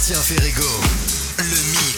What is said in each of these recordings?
Sébastien Ferrego, le mix.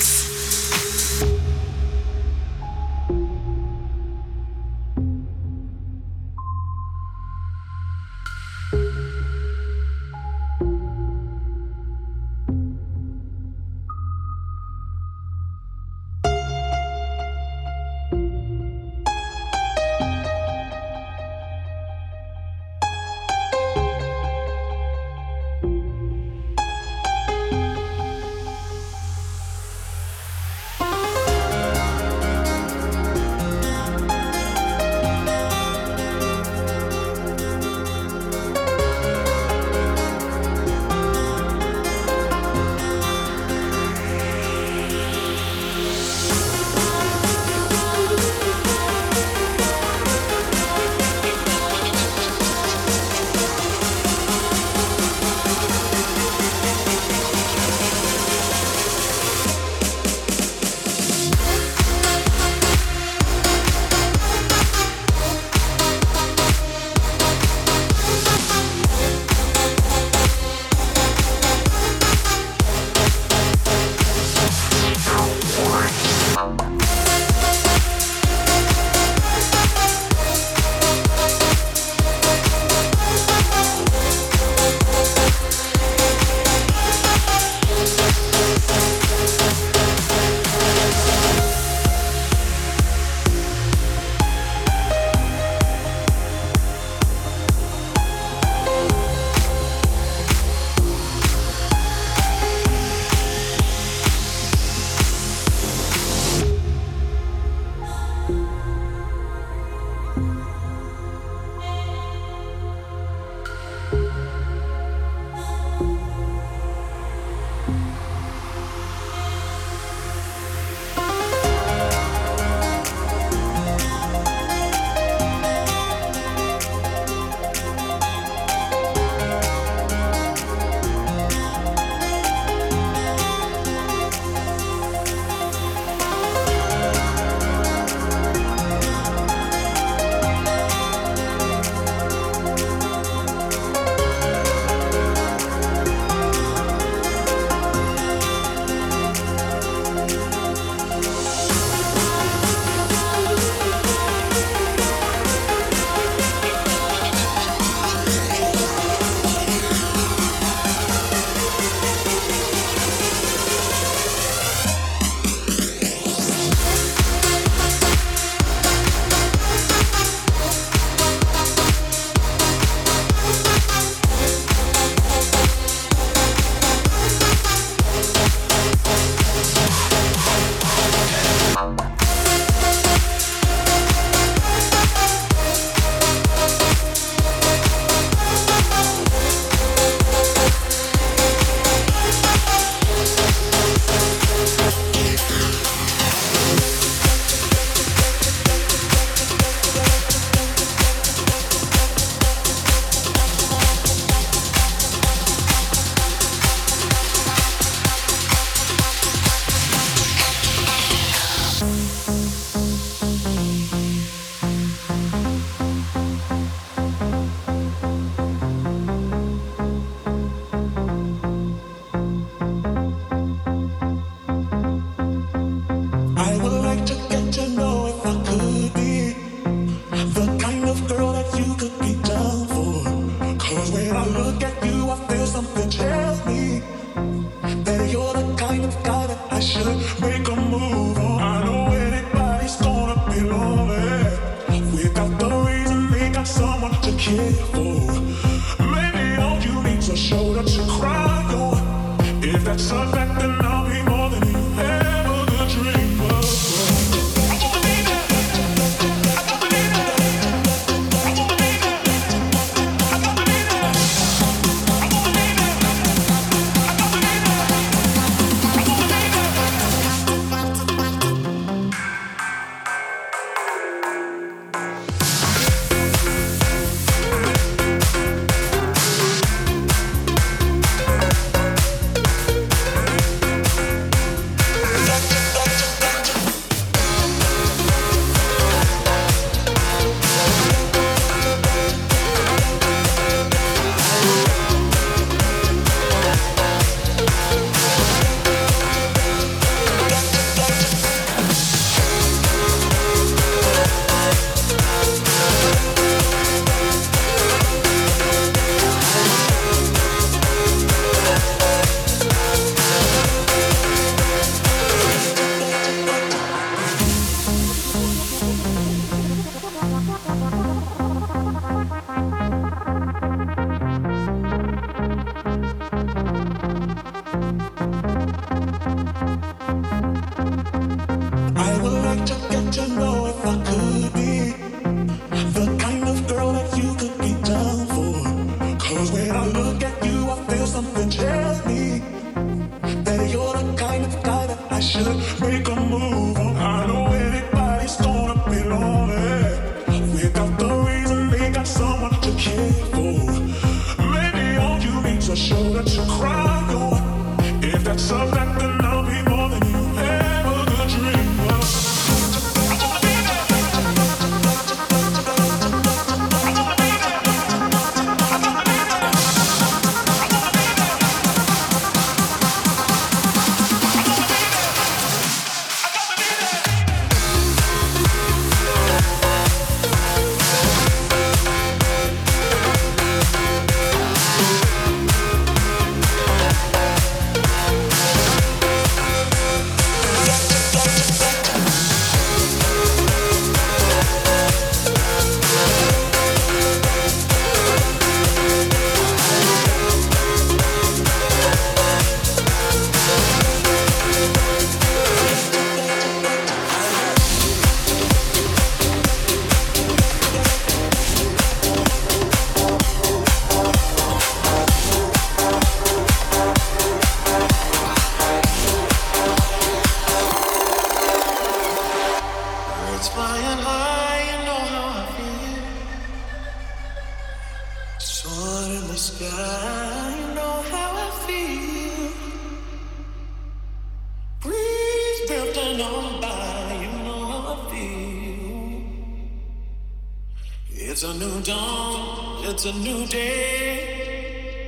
a new day.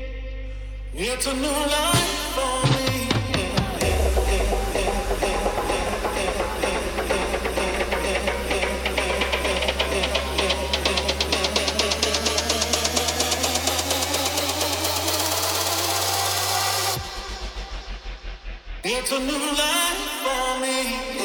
It's a new life for me. It's a new life for me.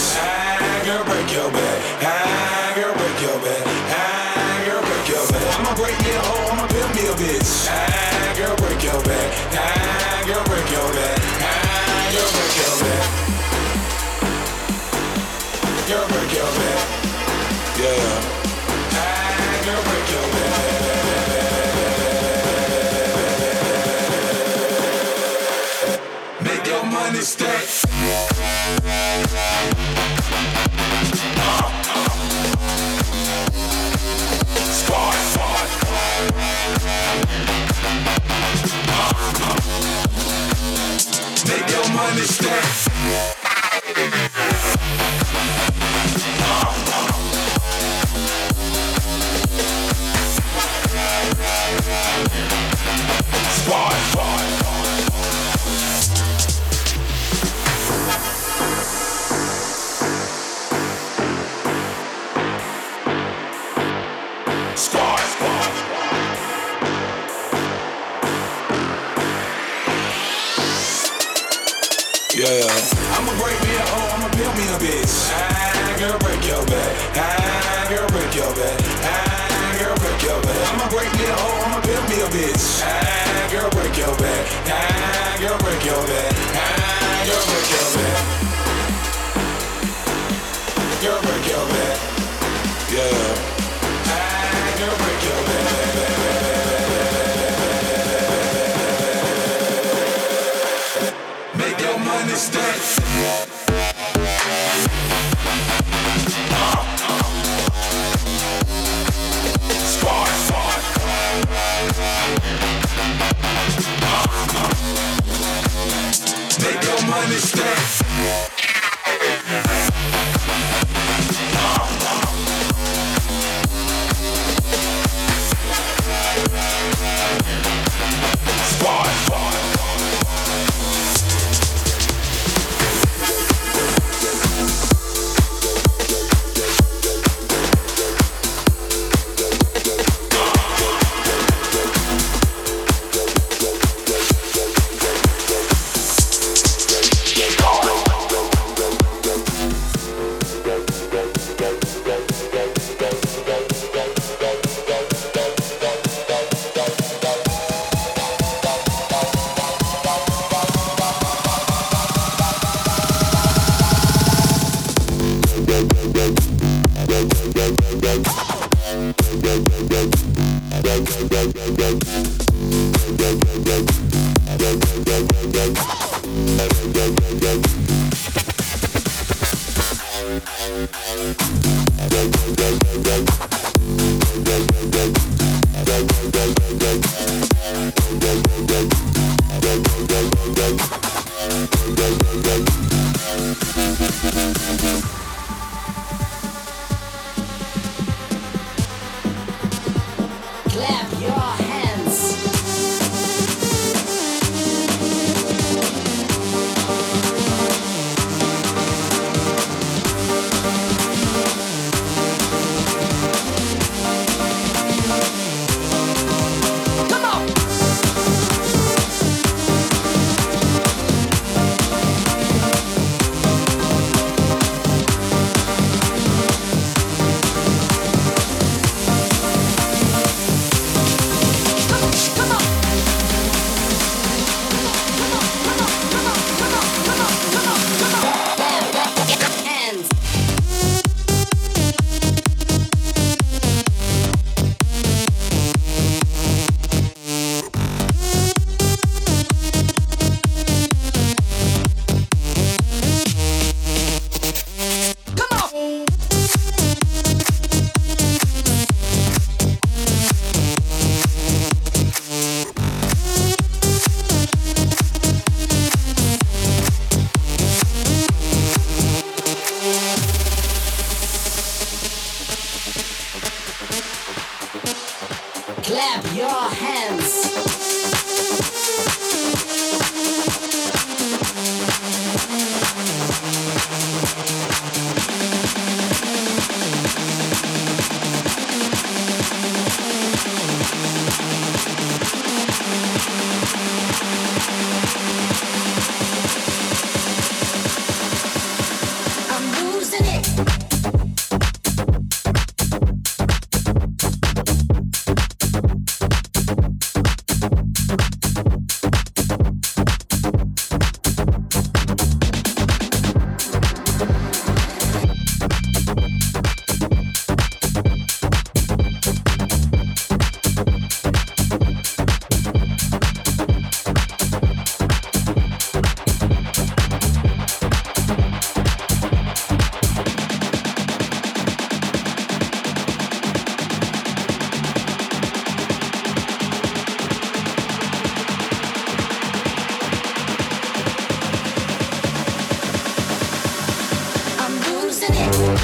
Yes. Five, five. bitch.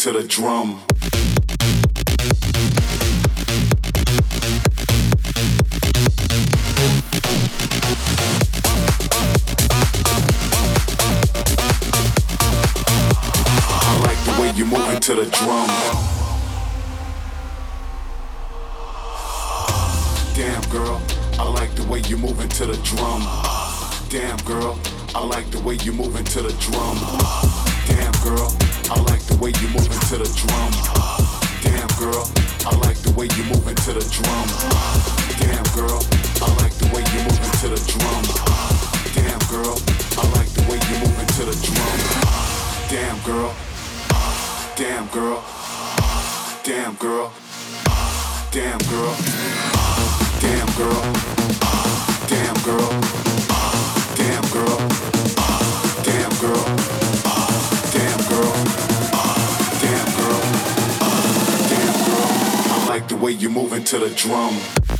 to the drum. I like the way you moving to the drum. Damn girl, I like the way you moving to the drum. Damn girl, I like the way you moving to the drum. Damn girl way you move into the drum. Damn girl, I like the way you move into the drum. Damn girl, I like the way you move into the drum. Damn girl, I like the way you move into the drum. Damn girl. Damn girl. Damn girl. Damn girl. Damn girl. Damn girl. Damn girl. Like the way you move into the drum.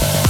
Bye.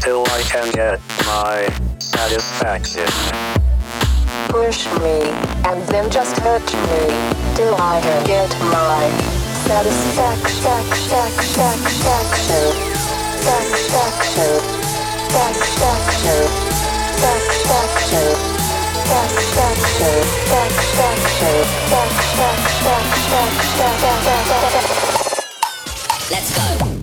Till I can get my satisfaction. Push me, and then just touch me till I can get my satisfaction. Satisfaction. Satisfaction. Satisfaction. Satisfaction. Satisfaction. Satisfaction. Let's go.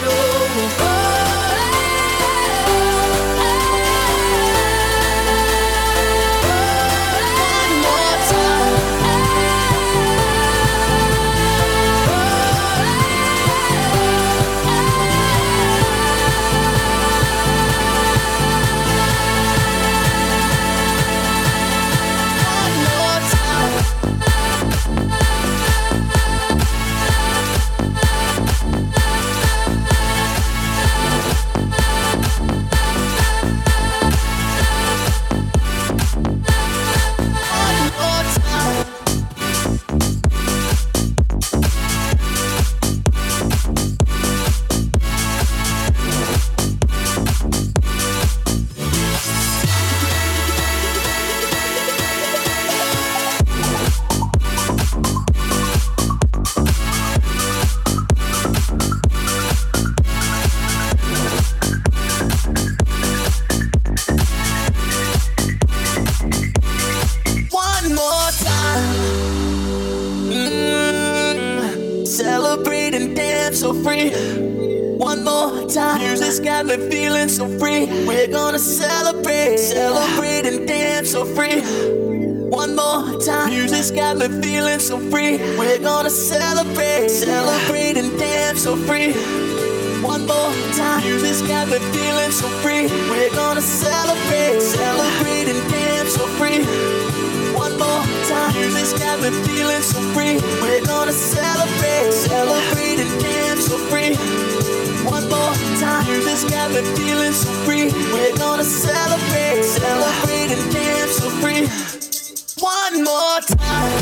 Pero One more time.